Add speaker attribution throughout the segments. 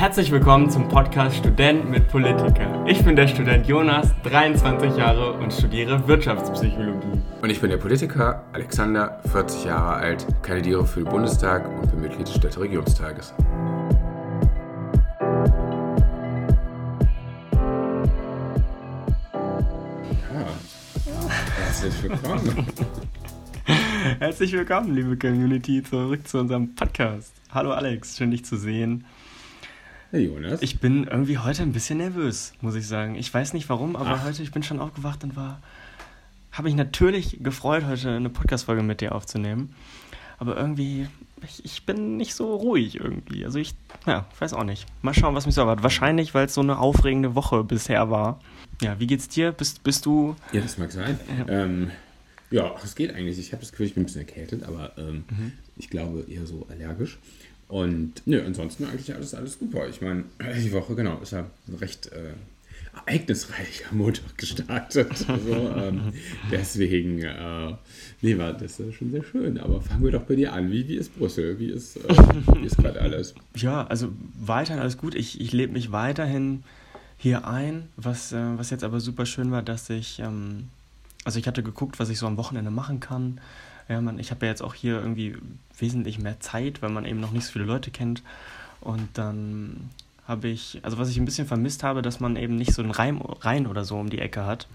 Speaker 1: Herzlich willkommen zum Podcast Student mit Politiker. Ich bin der Student Jonas, 23 Jahre und studiere Wirtschaftspsychologie.
Speaker 2: Und ich bin der Politiker Alexander, 40 Jahre alt, kandidiere für den Bundestag und bin Mitglied des Städteregierungstages.
Speaker 1: Herzlich willkommen. Herzlich willkommen, liebe Community, zurück zu unserem Podcast. Hallo Alex, schön dich zu sehen.
Speaker 2: Hey Jonas.
Speaker 1: Ich bin irgendwie heute ein bisschen nervös, muss ich sagen. Ich weiß nicht warum, aber Ach. heute, ich bin schon aufgewacht und war, habe mich natürlich gefreut, heute eine Podcast-Folge mit dir aufzunehmen. Aber irgendwie, ich, ich, bin nicht so ruhig irgendwie. Also ich, ja, weiß auch nicht. Mal schauen, was mich so erwartet. Wahrscheinlich, weil es so eine aufregende Woche bisher war. Ja, wie geht's dir? Bist, bist du...
Speaker 2: Ja, das mag sein. Ja, ähm, ja es geht eigentlich. Ich habe das Gefühl, ich bin ein bisschen erkältet, aber ähm, mhm. ich glaube eher so allergisch. Und nö, ansonsten eigentlich alles, alles super. Ich meine, die Woche, genau, ist ja recht äh, ereignisreicher Montag gestartet. Also, ähm, deswegen, äh, nee, war das ist schon sehr schön. Aber fangen wir doch bei dir an. Wie, wie ist Brüssel? Wie ist, äh, ist gerade alles?
Speaker 1: Ja, also weiterhin alles gut. Ich, ich lebe mich weiterhin hier ein. Was, äh, was jetzt aber super schön war, dass ich, ähm, also ich hatte geguckt, was ich so am Wochenende machen kann. Ja, man, ich habe ja jetzt auch hier irgendwie wesentlich mehr Zeit, weil man eben noch nicht so viele Leute kennt. Und dann habe ich, also was ich ein bisschen vermisst habe, dass man eben nicht so einen Reim, Rhein oder so um die Ecke hat.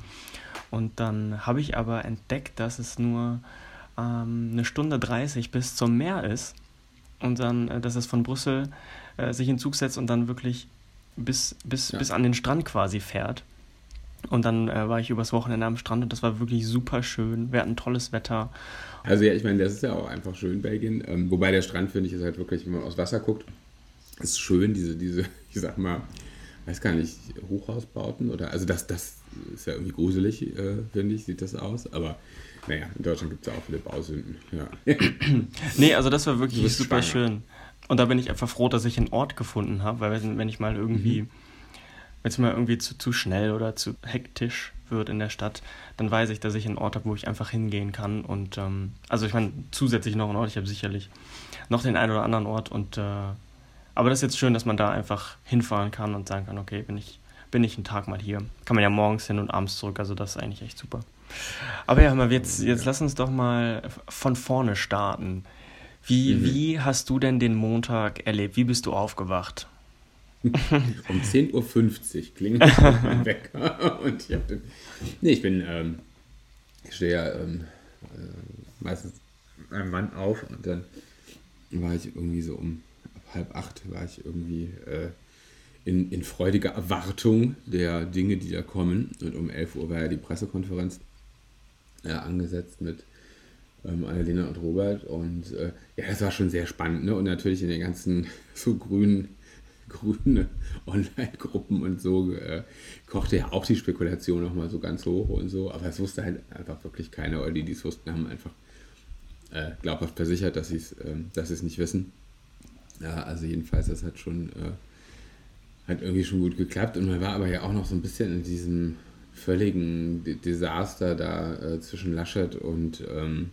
Speaker 1: Und dann habe ich aber entdeckt, dass es nur ähm, eine Stunde 30 bis zum Meer ist. Und dann, äh, dass es von Brüssel äh, sich in Zug setzt und dann wirklich bis, bis, ja. bis an den Strand quasi fährt. Und dann äh, war ich übers Wochenende am Strand und das war wirklich super schön. Wir hatten tolles Wetter.
Speaker 2: Also ja, ich meine, das ist ja auch einfach schön, Belgien. Ähm, wobei der Strand, finde ich, ist halt wirklich, wenn man aus Wasser guckt, ist schön, diese, diese, ich sag mal, weiß gar nicht, Hochhausbauten oder, also das, das ist ja irgendwie gruselig, äh, finde ich, sieht das aus, aber naja, in Deutschland gibt es ja auch viele Bausünden, ja.
Speaker 1: nee, also das war wirklich super schwanger. schön. Und da bin ich einfach froh, dass ich einen Ort gefunden habe, weil wenn ich mal irgendwie, mhm. Wenn es mal irgendwie zu, zu schnell oder zu hektisch wird in der Stadt, dann weiß ich, dass ich einen Ort habe, wo ich einfach hingehen kann. Und ähm, also ich meine, zusätzlich noch einen Ort, ich habe sicherlich noch den einen oder anderen Ort. Und äh, aber das ist jetzt schön, dass man da einfach hinfahren kann und sagen kann, okay, bin ich, bin ich einen Tag mal hier. Kann man ja morgens hin und abends zurück, also das ist eigentlich echt super. Aber ja, mal jetzt, jetzt lass uns doch mal von vorne starten. Wie, mhm. wie hast du denn den Montag erlebt? Wie bist du aufgewacht?
Speaker 2: um 10.50 Uhr klingelt mein Wecker. Und ich habe Nee, ich bin. Ähm, ich stehe ja ähm, äh, meistens einem Mann auf und dann war ich irgendwie so um halb acht war ich irgendwie äh, in, in freudiger Erwartung der Dinge, die da kommen. Und um 11 Uhr war ja die Pressekonferenz äh, angesetzt mit ähm, Annalena und Robert. Und äh, ja, das war schon sehr spannend. Ne? Und natürlich in den ganzen so grünen grüne Online-Gruppen und so äh, kochte ja auch die Spekulation nochmal so ganz hoch und so, aber es wusste halt einfach wirklich keiner, oder die, die es wussten, haben einfach äh, glaubhaft versichert, dass sie äh, es nicht wissen. Ja, also jedenfalls, das hat schon äh, hat irgendwie schon gut geklappt und man war aber ja auch noch so ein bisschen in diesem völligen Desaster da äh, zwischen Laschet und ähm,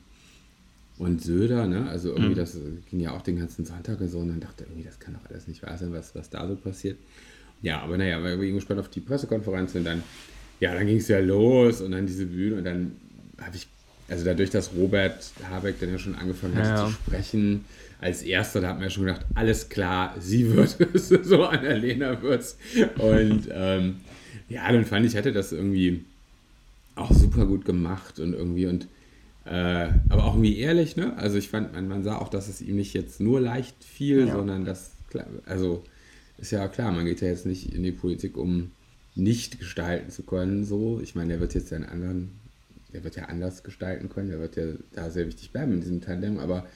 Speaker 2: und Söder, ne? Also irgendwie, mhm. das ging ja auch den ganzen Sonntag so und dann dachte ich irgendwie, das kann doch alles nicht wahr sein, was, was da so passiert. Ja, aber naja, wir waren gespannt auf die Pressekonferenz und dann, ja, dann ging es ja los und dann diese Bühne und dann habe ich, also dadurch, dass Robert Habeck dann ja schon angefangen hat ja. zu sprechen, als erster, da hat man ja schon gedacht, alles klar, sie wird es, so Annalena wird es. Und ähm, ja, dann fand ich, hatte das irgendwie auch super gut gemacht und irgendwie und äh, aber auch irgendwie ehrlich, ne? Also ich fand, man, man, sah auch, dass es ihm nicht jetzt nur leicht fiel, ja. sondern dass, also ist ja klar, man geht ja jetzt nicht in die Politik, um nicht gestalten zu können, so. Ich meine, der wird jetzt einen anderen, der wird ja anders gestalten können, der wird ja da sehr wichtig bleiben in diesem Tandem, aber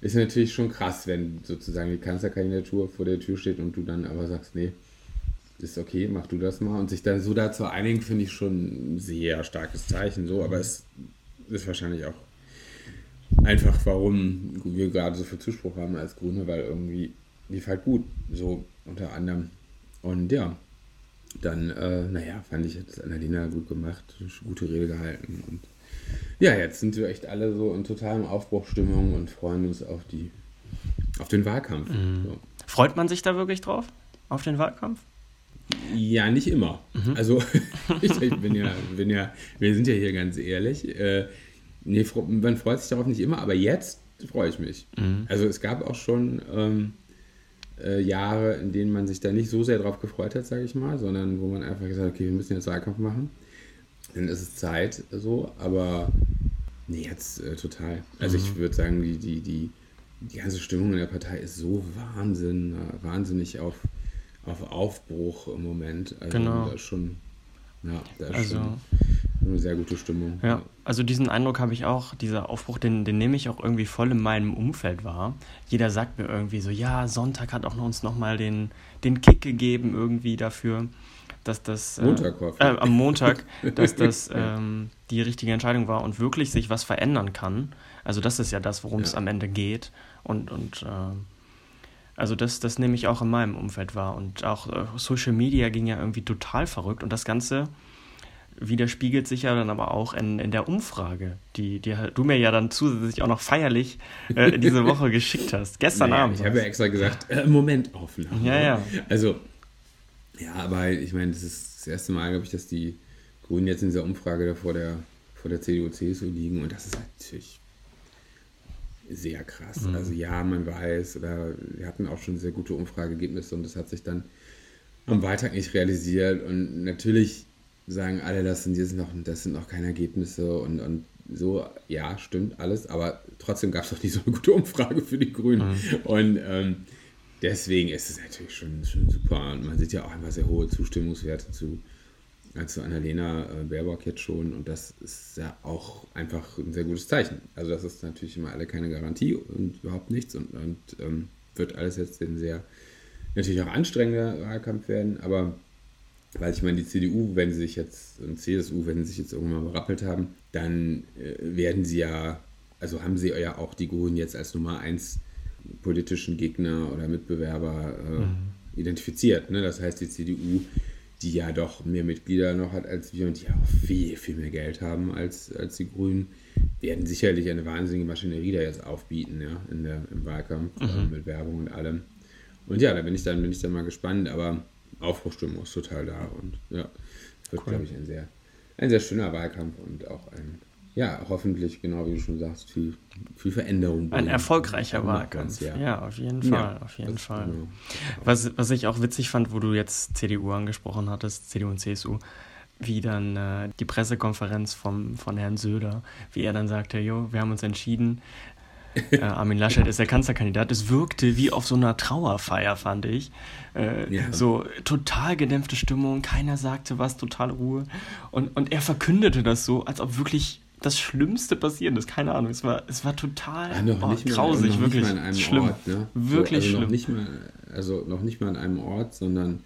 Speaker 2: ist natürlich schon krass, wenn sozusagen die Kanzlerkandidatur vor der Tür steht und du dann aber sagst, nee, ist okay, mach du das mal und sich dann so dazu einigen, finde ich schon ein sehr starkes Zeichen, so, aber es ist wahrscheinlich auch einfach, warum wir gerade so viel Zuspruch haben als Grüne, weil irgendwie lief halt gut, so unter anderem. Und ja, dann, äh, naja, fand ich das Annalena gut gemacht, gute Rede gehalten. Und ja, jetzt sind wir echt alle so in totalem Aufbruchstimmung und freuen uns auf die auf den Wahlkampf. Mhm.
Speaker 1: So. Freut man sich da wirklich drauf? auf den Wahlkampf?
Speaker 2: Ja, nicht immer. Mhm. Also ich bin ja, bin ja, wir sind ja hier ganz ehrlich. Äh, nee, man freut sich darauf nicht immer, aber jetzt freue ich mich. Mhm. Also es gab auch schon ähm, äh, Jahre, in denen man sich da nicht so sehr drauf gefreut hat, sage ich mal, sondern wo man einfach gesagt hat, okay, wir müssen jetzt Wahlkampf machen. Dann ist es Zeit so, aber nee, jetzt äh, total. Also mhm. ich würde sagen, die, die, die, die ganze Stimmung in der Partei ist so Wahnsinn, äh, wahnsinnig auf auf Aufbruch im Moment. Also genau. Da ist schon, ja, da ist also, schon eine sehr gute Stimmung.
Speaker 1: Ja, also diesen Eindruck habe ich auch, dieser Aufbruch, den, den nehme ich auch irgendwie voll in meinem Umfeld wahr. Jeder sagt mir irgendwie so, ja, Sonntag hat auch uns nochmal den, den Kick gegeben irgendwie dafür, dass das... Äh, Montag äh, äh, Am Montag, dass das ähm, die richtige Entscheidung war und wirklich sich was verändern kann. Also das ist ja das, worum ja. es am Ende geht. Und, und äh, also das, das nehme ich auch in meinem Umfeld wahr. Und auch äh, Social Media ging ja irgendwie total verrückt. Und das Ganze widerspiegelt sich ja dann aber auch in, in der Umfrage, die, die du mir ja dann zusätzlich auch noch feierlich äh, diese Woche geschickt hast. Gestern naja, Abend.
Speaker 2: Ich habe ja extra gesagt, äh, Moment Aufnahme.
Speaker 1: Ja, ja.
Speaker 2: Also, ja, aber ich meine, das ist das erste Mal, glaube ich, dass die Grünen jetzt in dieser Umfrage da vor der, vor der CDU, CSU liegen. Und das ist natürlich sehr krass. Mhm. Also ja, man weiß, oder wir hatten auch schon sehr gute Umfrageergebnisse und das hat sich dann am Wahltag nicht realisiert. Und natürlich sagen alle, das sind jetzt noch, das sind noch keine Ergebnisse und, und so, ja, stimmt alles, aber trotzdem gab es doch nicht so eine gute Umfrage für die Grünen. Mhm. Und ähm, deswegen ist es natürlich schon, schon super. Und man sieht ja auch immer sehr hohe Zustimmungswerte zu als Annalena äh, Baerbock jetzt schon. Und das ist ja auch einfach ein sehr gutes Zeichen. Also das ist natürlich immer alle keine Garantie und überhaupt nichts und, und ähm, wird alles jetzt ein sehr, natürlich auch anstrengender Wahlkampf werden, aber weil ich meine, die CDU, wenn sie sich jetzt, und CSU, wenn sie sich jetzt irgendwann mal berappelt haben, dann äh, werden sie ja, also haben sie ja auch die Grünen jetzt als Nummer eins politischen Gegner oder Mitbewerber äh, mhm. identifiziert. Ne? Das heißt, die CDU die ja doch mehr Mitglieder noch hat als wir und die auch viel, viel mehr Geld haben als, als die Grünen, werden sicherlich eine wahnsinnige Maschinerie da jetzt aufbieten, ja, in der, im Wahlkampf, mhm. äh, mit Werbung und allem. Und ja, da bin ich dann, bin ich dann mal gespannt, aber Aufbruchstimmung ist total da und ja, wird, cool. glaube ich, ein sehr, ein sehr schöner Wahlkampf und auch ein ja, hoffentlich, genau wie du schon sagst, viel, viel Veränderung.
Speaker 1: Ein erfolgreicher Wahlkampf. Ja. ja. auf jeden Fall, ja, auf jeden Fall. Genau. Was, was ich auch witzig fand, wo du jetzt CDU angesprochen hattest, CDU und CSU, wie dann äh, die Pressekonferenz vom, von Herrn Söder, wie er dann sagte, jo, wir haben uns entschieden, äh, Armin Laschet ist der Kanzlerkandidat. Es wirkte wie auf so einer Trauerfeier, fand ich. Äh, ja. So total gedämpfte Stimmung, keiner sagte was, total Ruhe. Und, und er verkündete das so, als ob wirklich das Schlimmste passieren ist. Keine Ahnung, es war, es war total ja, noch oh, nicht grausig, noch wirklich nicht mal schlimm. Ort, ne? Wirklich
Speaker 2: so, also
Speaker 1: schlimm.
Speaker 2: Noch nicht mal, also noch nicht mal an einem Ort, sondern,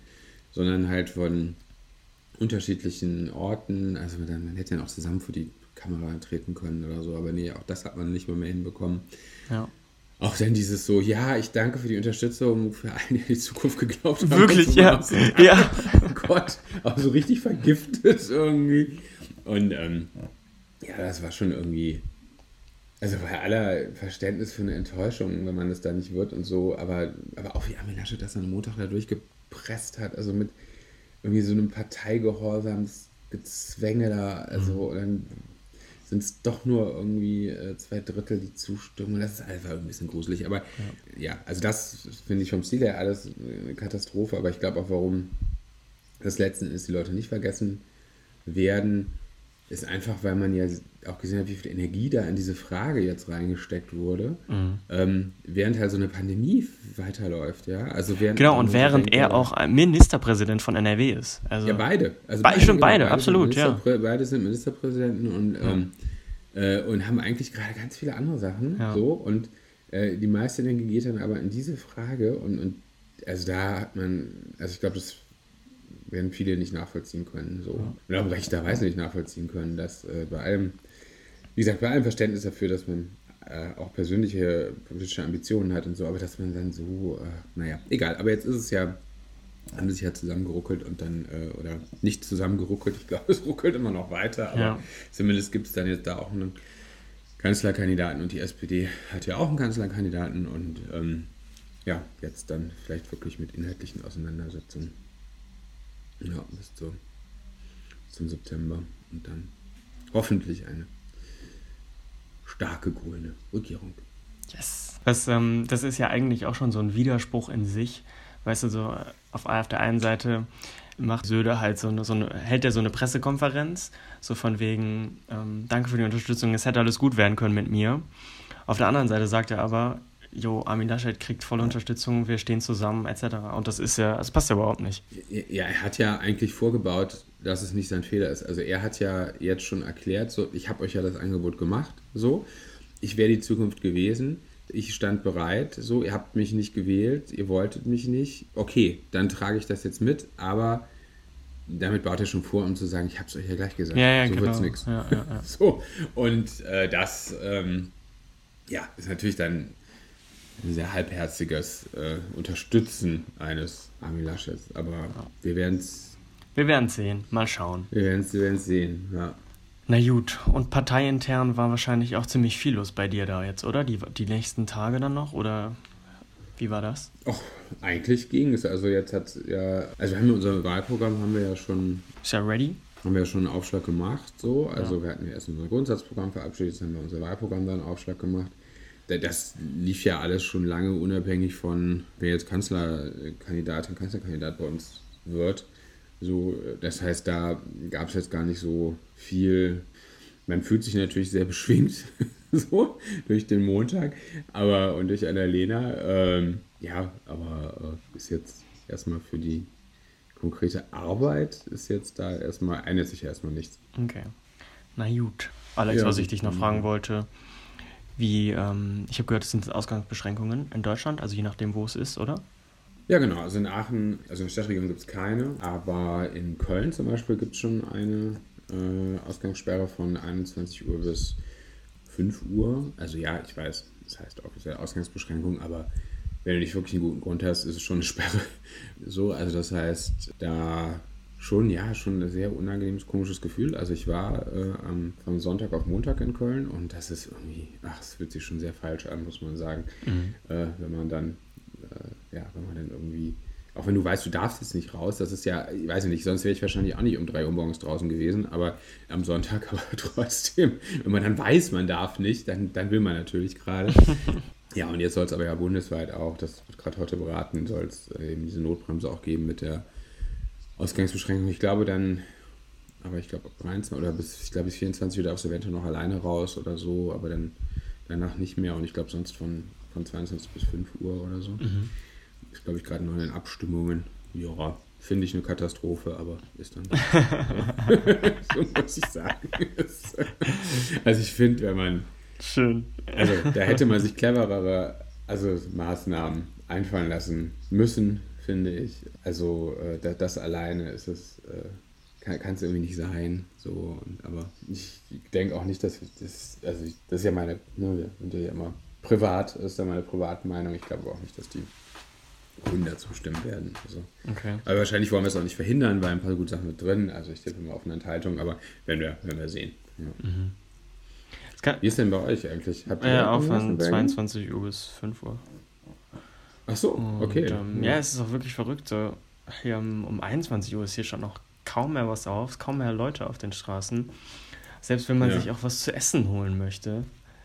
Speaker 2: sondern halt von unterschiedlichen Orten. Also man, man hätte ja auch zusammen vor die Kamera treten können oder so, aber nee, auch das hat man nicht mal mehr hinbekommen.
Speaker 1: Ja.
Speaker 2: Auch dann dieses so, ja, ich danke für die Unterstützung, für alle, die die Zukunft geglaubt haben.
Speaker 1: Wirklich, ja. ja.
Speaker 2: Oh Gott, auch so richtig vergiftet irgendwie. Und ähm, ja, das war schon irgendwie, also bei aller Verständnis für eine Enttäuschung, wenn man es da nicht wird und so, aber, aber auch wie Armin Laschet das am Montag da durchgepresst hat, also mit irgendwie so einem Parteigehorsams-Gezwänge da, also mhm. dann sind es doch nur irgendwie äh, zwei Drittel die Zustimmung. Das ist einfach ein bisschen gruselig. Aber ja, ja also das finde ich vom Stil her alles eine Katastrophe. Aber ich glaube auch, warum das letzten ist, die Leute nicht vergessen werden, ist einfach, weil man ja auch gesehen hat, wie viel Energie da in diese Frage jetzt reingesteckt wurde, mhm. ähm, während halt so eine Pandemie weiterläuft, ja. Also während
Speaker 1: genau, und während denkt, er auch Ministerpräsident von NRW ist. Also
Speaker 2: ja, beide. Also
Speaker 1: beide, stimmt, beide, beide, absolut, ja.
Speaker 2: Beide sind Ministerpräsidenten und, ja. ähm, äh, und haben eigentlich gerade ganz viele andere Sachen. Ja. So, und äh, die meiste Energie geht dann aber in diese Frage und, und also da hat man, also ich glaube, das werden viele nicht nachvollziehen können. So. Ja. Und auch rechterweise nicht nachvollziehen können, dass äh, bei allem, wie gesagt, bei allem Verständnis dafür, dass man äh, auch persönliche politische Ambitionen hat und so, aber dass man dann so, äh, naja, egal. Aber jetzt ist es ja, haben sie sich ja zusammengeruckelt und dann, äh, oder nicht zusammengeruckelt, ich glaube, es ruckelt immer noch weiter, aber ja. zumindest gibt es dann jetzt da auch einen Kanzlerkandidaten und die SPD hat ja auch einen Kanzlerkandidaten und ähm, ja, jetzt dann vielleicht wirklich mit inhaltlichen Auseinandersetzungen. Ja, bis zu, zum September und dann hoffentlich eine starke grüne Regierung.
Speaker 1: Yes. Das, ähm, das ist ja eigentlich auch schon so ein Widerspruch in sich. Weißt du, so auf, auf der einen Seite macht Söder halt so eine, so eine, hält er so eine Pressekonferenz, so von wegen, ähm, danke für die Unterstützung, es hätte alles gut werden können mit mir. Auf der anderen Seite sagt er aber, jo, Armin Laschet kriegt volle Unterstützung, wir stehen zusammen, etc. Und das ist ja, das passt ja überhaupt nicht.
Speaker 2: Ja, er hat ja eigentlich vorgebaut, dass es nicht sein Fehler ist. Also er hat ja jetzt schon erklärt, so, ich habe euch ja das Angebot gemacht, so, ich wäre die Zukunft gewesen, ich stand bereit, so, ihr habt mich nicht gewählt, ihr wolltet mich nicht, okay, dann trage ich das jetzt mit, aber damit baut er schon vor, um zu sagen, ich habe es euch ja gleich gesagt,
Speaker 1: ja, ja,
Speaker 2: so
Speaker 1: genau.
Speaker 2: wird es nichts.
Speaker 1: Ja, ja, ja.
Speaker 2: So, und äh, das, ähm, ja, ist natürlich dann sehr halbherziges äh, Unterstützen eines Armin Laschets. Aber wir werden es.
Speaker 1: Wir werden sehen. Mal schauen.
Speaker 2: Wir werden es sehen, ja.
Speaker 1: Na gut, und parteiintern war wahrscheinlich auch ziemlich viel los bei dir da jetzt, oder? Die, die nächsten Tage dann noch? Oder wie war das?
Speaker 2: Och, eigentlich ging es. Also jetzt hat ja, also wir haben unser Wahlprogramm haben wir ja schon.
Speaker 1: Ist ja ready?
Speaker 2: Haben wir ja schon einen Aufschlag gemacht, so. Also ja. wir hatten ja erst unser Grundsatzprogramm verabschiedet, jetzt haben wir unser Wahlprogramm dann einen Aufschlag gemacht das lief ja alles schon lange unabhängig von, wer jetzt Kanzlerkandidatin, Kanzlerkandidat bei uns wird. So, das heißt, da gab es jetzt gar nicht so viel. Man fühlt sich natürlich sehr beschwingt so durch den Montag, aber und durch Annalena. Ähm, ja, aber äh, ist jetzt erstmal für die konkrete Arbeit ist jetzt da erstmal, ändert sich erstmal nichts.
Speaker 1: Okay. Na gut. Alex, ja, was ich dich noch fragen wollte, wie, ähm, ich habe gehört, es sind Ausgangsbeschränkungen in Deutschland, also je nachdem, wo es ist, oder?
Speaker 2: Ja, genau. Also in Aachen, also in der Stadtregion gibt es keine, aber in Köln zum Beispiel gibt es schon eine äh, Ausgangssperre von 21 Uhr bis 5 Uhr. Also ja, ich weiß, das heißt offiziell Ausgangsbeschränkung, aber wenn du nicht wirklich einen guten Grund hast, ist es schon eine Sperre. So, also das heißt, da schon, ja, schon ein sehr unangenehmes, komisches Gefühl. Also ich war äh, am, vom Sonntag auf Montag in Köln und das ist irgendwie, ach, es fühlt sich schon sehr falsch an, muss man sagen. Mhm. Äh, wenn man dann, äh, ja, wenn man dann irgendwie, auch wenn du weißt, du darfst jetzt nicht raus, das ist ja, ich weiß nicht, sonst wäre ich wahrscheinlich auch nicht um drei Uhr morgens draußen gewesen, aber am Sonntag aber trotzdem, wenn man dann weiß, man darf nicht, dann, dann will man natürlich gerade. ja, und jetzt soll es aber ja bundesweit auch, das wird gerade heute beraten, soll es eben diese Notbremse auch geben mit der Ausgangsbeschränkung. Ich glaube dann, aber ich glaube ab 23 oder bis, ich glaube bis 24 wieder aufs Event noch alleine raus oder so, aber dann danach nicht mehr und ich glaube sonst von, von 22 bis 5 Uhr oder so. Mhm. Ist glaube ich gerade noch in den Abstimmungen. Ja, finde ich eine Katastrophe, aber ist dann so muss ich sagen. also ich finde, wenn man
Speaker 1: schön,
Speaker 2: also da hätte man sich cleverere also Maßnahmen einfallen lassen müssen, finde ich. Also äh, das, alleine ist es, äh, kann es irgendwie nicht sein. So, und, aber ich denke auch nicht, dass das, also ich, das ist ja meine, ne, wir ja immer privat, ist ja meine private Meinung. Ich glaube auch nicht, dass die Grünen dazu stimmen werden. Also,
Speaker 1: okay.
Speaker 2: Aber wahrscheinlich wollen wir es auch nicht verhindern, weil ein paar gute Sachen mit drin. Also ich tippe immer auf eine Enthaltung, aber werden wir, werden wir sehen. Ja. Mhm. Wie ist denn bei euch eigentlich?
Speaker 1: Habt ihr ja, auch von 22 Uhr bis 5 Uhr.
Speaker 2: Ach so, okay. Und,
Speaker 1: ähm, ja. ja. es ist auch wirklich verrückt. So, hier um, um 21 Uhr ist hier schon noch kaum mehr was auf, kaum mehr Leute auf den Straßen. Selbst wenn man ja. sich auch was zu essen holen möchte,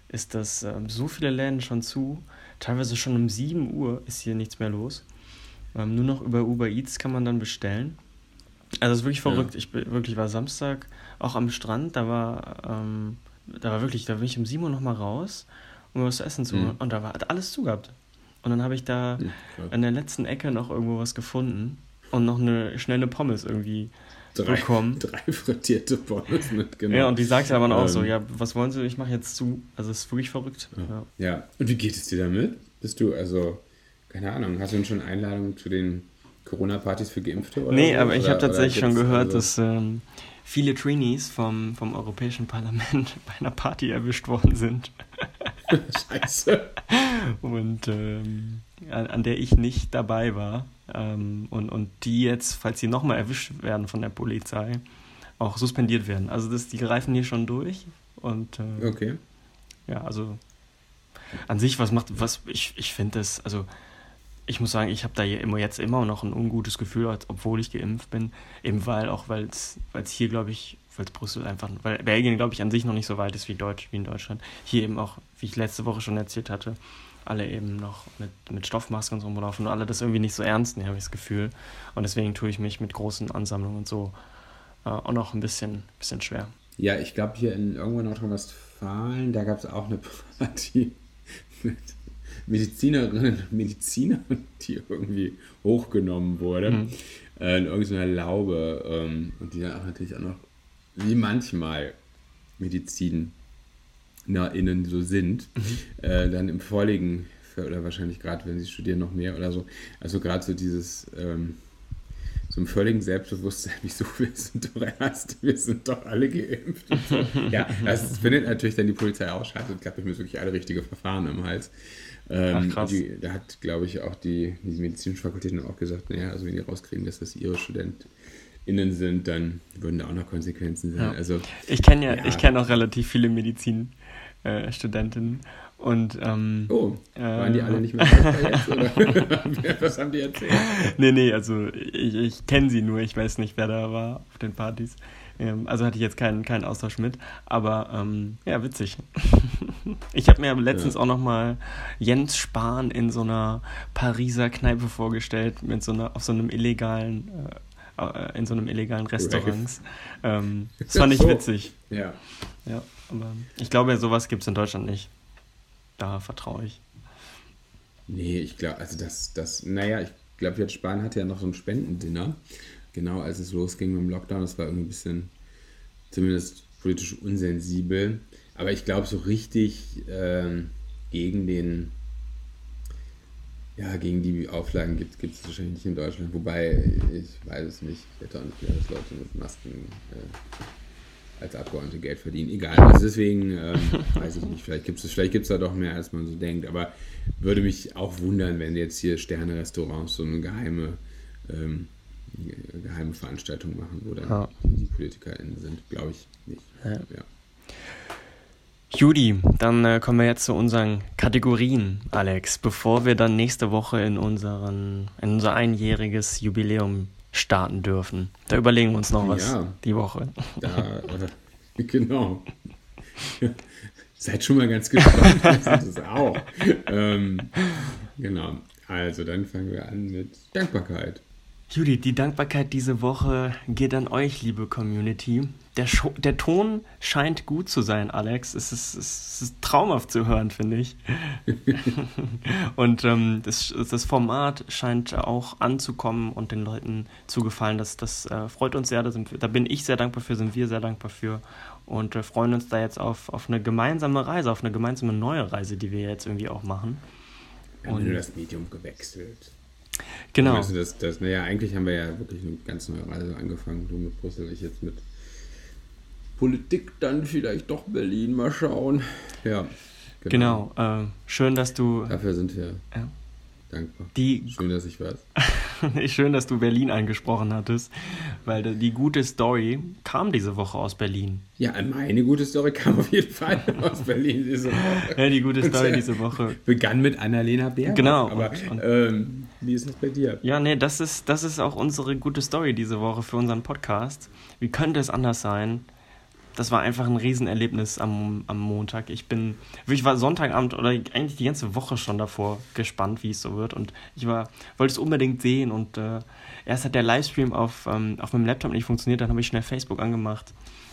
Speaker 1: ist das ähm, so viele Läden schon zu. Teilweise schon um 7 Uhr ist hier nichts mehr los. Ähm, nur noch über Uber Eats kann man dann bestellen. Also es ist wirklich verrückt. Ja. Ich wirklich war Samstag auch am Strand, da war, ähm, da war wirklich, da bin ich um 7 Uhr nochmal raus, um was zu essen zu holen. Mhm. Und da war hat alles zugehabt. Und dann habe ich da ja, an der letzten Ecke noch irgendwo was gefunden und noch eine schnelle Pommes irgendwie drei, bekommen.
Speaker 2: Drei frittierte Pommes mitgenommen.
Speaker 1: Ja, und die sagte aber auch ähm, so, ja, was wollen Sie, ich mache jetzt zu. Also es ist wirklich verrückt.
Speaker 2: Ja. ja. und wie geht es dir damit? Bist du, also, keine Ahnung, hast du denn schon Einladungen zu den Corona-Partys für Geimpfte?
Speaker 1: Oder nee, so? aber ich habe tatsächlich schon gehört, also dass ähm, viele Trainees vom, vom Europäischen Parlament bei einer Party erwischt worden sind.
Speaker 2: Scheiße.
Speaker 1: Und ähm, an, an, der ich nicht dabei war. Ähm, und, und die jetzt, falls sie nochmal erwischt werden von der Polizei, auch suspendiert werden. Also das, die greifen hier schon durch. Und äh,
Speaker 2: okay.
Speaker 1: Ja, also an sich, was macht, was, ich, ich finde das, also ich muss sagen, ich habe da immer jetzt immer noch ein ungutes Gefühl, obwohl ich geimpft bin. Eben weil auch, weil es hier, glaube ich, weil Brüssel einfach, weil Belgien, glaube ich, an sich noch nicht so weit ist wie, Deutsch, wie in Deutschland. Hier eben auch, wie ich letzte Woche schon erzählt hatte, alle eben noch mit, mit Stoffmasken und so rumlaufen und alle das irgendwie nicht so ernst nehmen, habe ich das Gefühl. Und deswegen tue ich mich mit großen Ansammlungen und so äh, auch noch ein bisschen, bisschen schwer.
Speaker 2: Ja, ich glaube, hier in irgendwo in Nordrhein-Westfalen, da gab es auch eine Party mit Medizinerinnen und Medizinern, die irgendwie hochgenommen wurde mhm. äh, in irgendeiner Laube ähm, und die dann auch natürlich auch noch, wie manchmal MedizinerInnen so sind, mhm. äh, dann im Vorliegen, oder wahrscheinlich gerade, wenn sie studieren, noch mehr oder so, also gerade so dieses ähm, so einem völligen Selbstbewusstsein, wieso, wir sind doch erst, wir sind doch alle geimpft. So. Ja, das findet natürlich dann die Polizei auch scheiße. Ich glaube, ich mir wirklich alle richtige Verfahren im Hals. Ähm, Ach, krass. Die, da hat, glaube ich, auch die, die medizinische Fakultät dann auch gesagt, naja, also wenn die rauskriegen, dass das ihre StudentInnen sind, dann würden da auch noch Konsequenzen sein. Ja. Also,
Speaker 1: ich kenne ja, ja. ich kenne auch relativ viele Medizinstudentinnen. Äh, und, ähm,
Speaker 2: oh, waren die alle nicht mehr jetzt? Oder? Was haben die erzählt?
Speaker 1: Nee, nee, also ich, ich kenne sie nur, ich weiß nicht, wer da war auf den Partys. Ähm, also hatte ich jetzt keinen, keinen Austausch mit, aber ähm, ja, witzig. ich habe mir letztens ja. auch nochmal Jens Spahn in so einer Pariser Kneipe vorgestellt, mit so einer, auf so einem illegalen, äh, äh in so einem illegalen Restaurant. Ähm, das fand ich so. witzig.
Speaker 2: Ja.
Speaker 1: Ja, aber ich glaube, sowas gibt es in Deutschland nicht. Da vertraue ich.
Speaker 2: Nee, ich glaube, also das, das, naja, ich glaube, jetzt Spahn hatte ja noch so ein Spendendinner genau als es losging mit dem Lockdown. Das war irgendwie ein bisschen, zumindest politisch unsensibel. Aber ich glaube, so richtig ähm, gegen den, ja, gegen die Auflagen gibt es wahrscheinlich nicht in Deutschland. Wobei, ich weiß es nicht. Ich hätte auch nicht gedacht, dass Leute mit Masken äh, als Abgeordnete Geld verdienen. Egal. Also deswegen ähm, weiß ich nicht. Vielleicht gibt es vielleicht gibt's da doch mehr, als man so denkt. Aber würde mich auch wundern, wenn jetzt hier Sterne-Restaurants so eine geheime ähm, geheime Veranstaltung machen, wo dann ja. die PolitikerInnen sind. Glaube ich nicht. Ja. ja.
Speaker 1: Judy, dann äh, kommen wir jetzt zu unseren Kategorien, Alex, bevor wir dann nächste Woche in, unseren, in unser einjähriges Jubiläum starten dürfen. Da überlegen wir uns noch was ja, die Woche.
Speaker 2: Da, äh, genau. Seid schon mal ganz gespannt. das ist auch. Ähm, genau. Also, dann fangen wir an mit Dankbarkeit.
Speaker 1: Judith, die Dankbarkeit diese Woche geht an euch, liebe Community. Der, Scho der Ton scheint gut zu sein, Alex. Es ist, es ist traumhaft zu hören, finde ich. und ähm, das, das Format scheint auch anzukommen und den Leuten zu gefallen. Das, das äh, freut uns sehr. Da, sind, da bin ich sehr dankbar für, sind wir sehr dankbar für. Und äh, freuen uns da jetzt auf, auf eine gemeinsame Reise, auf eine gemeinsame neue Reise, die wir jetzt irgendwie auch machen.
Speaker 2: Wir haben und, das Medium gewechselt.
Speaker 1: Genau.
Speaker 2: Du, das, das, naja, eigentlich haben wir ja wirklich eine ganz neue Reise angefangen. Du mit Brüssel, ich jetzt mit Politik, dann vielleicht doch Berlin, mal schauen. Ja.
Speaker 1: Genau, genau äh, schön, dass du.
Speaker 2: Dafür sind wir. Ja dankbar.
Speaker 1: Die,
Speaker 2: schön, dass ich weiß.
Speaker 1: schön, dass du Berlin angesprochen hattest, weil die gute Story kam diese Woche aus Berlin.
Speaker 2: Ja, meine gute Story kam auf jeden Fall aus Berlin diese Woche.
Speaker 1: ja, die gute Story diese Woche.
Speaker 2: Begann mit Annalena Bär.
Speaker 1: Genau.
Speaker 2: Aber und, und, ähm, wie ist es bei dir?
Speaker 1: Ja, nee, das ist, das ist auch unsere gute Story diese Woche für unseren Podcast. Wie könnte es anders sein? Das war einfach ein Riesenerlebnis am, am Montag. Ich bin, ich war Sonntagabend oder eigentlich die ganze Woche schon davor gespannt, wie es so wird. Und ich war, wollte es unbedingt sehen. Und äh, erst hat der Livestream auf, ähm, auf meinem Laptop nicht funktioniert, dann habe ich schnell Facebook angemacht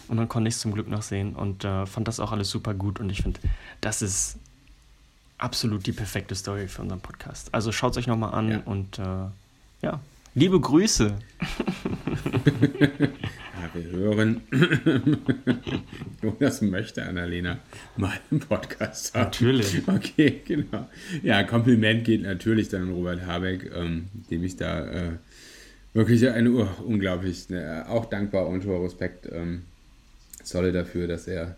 Speaker 1: und dann konnte ich es zum Glück noch sehen und äh, fand das auch alles super gut. Und ich finde, das ist absolut die perfekte Story für unseren Podcast. Also schaut es euch nochmal an ja. und äh, ja, liebe Grüße.
Speaker 2: wir hören, Jonas möchte Annalena mal im Podcast
Speaker 1: haben. Natürlich.
Speaker 2: Okay, genau. Ja, Kompliment geht natürlich dann an Robert Habeck, ähm, dem ich da äh, wirklich eine uh, unglaublich, ne, auch dankbar und hoher Respekt ähm, zolle dafür, dass er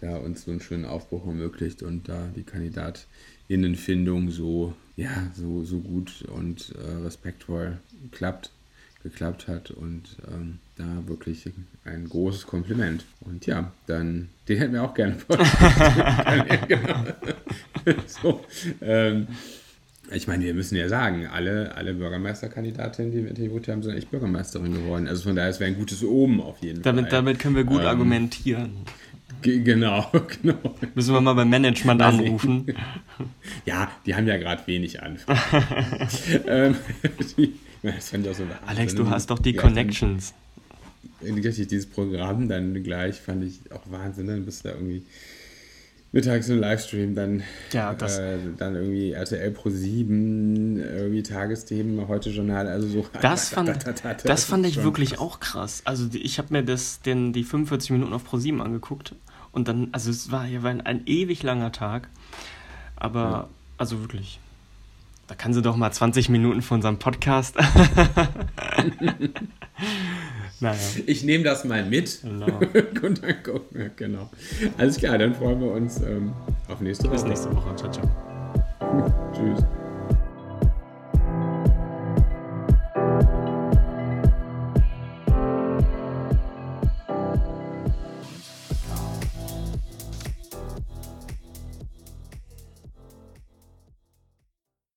Speaker 2: da uns so einen schönen Aufbruch ermöglicht und da die Kandidatinnenfindung so, ja, so, so gut und äh, respektvoll klappt geklappt hat und ähm, da wirklich ein großes Kompliment. Und ja, dann, den hätten wir auch gerne so, ähm, Ich meine, wir müssen ja sagen, alle, alle Bürgermeisterkandidatinnen, die wir interviewt haben, sind echt Bürgermeisterin geworden. Also von daher, es wäre ein gutes Oben auf jeden
Speaker 1: damit,
Speaker 2: Fall.
Speaker 1: Damit können wir gut ähm, argumentieren.
Speaker 2: Genau, genau.
Speaker 1: Müssen wir mal beim Management anrufen.
Speaker 2: ja, die haben ja gerade wenig Anfragen. ähm, die,
Speaker 1: das fand ich auch so Alex, du hast doch die Connections.
Speaker 2: Richtig, dieses Programm dann gleich fand ich auch Wahnsinn. Dann bist du da irgendwie mittags im Livestream, dann,
Speaker 1: ja, das,
Speaker 2: äh, dann irgendwie RTL Pro 7, irgendwie Tagesthemen, heute Journal, also so.
Speaker 1: Das fand, das fand ich wirklich krass. auch krass. Also ich habe mir das, den, die 45 Minuten auf Pro 7 angeguckt und dann, also es war hier ein, ein ewig langer Tag, aber ja. also wirklich. Da kann sie doch mal 20 Minuten von unserem Podcast.
Speaker 2: naja. Ich nehme das mal mit. Genau. Und dann gucken wir, genau. Alles klar, dann freuen wir uns ähm, auf nächste Woche.
Speaker 1: Bis nächste Woche. Ciao, ciao.
Speaker 2: Tschüss.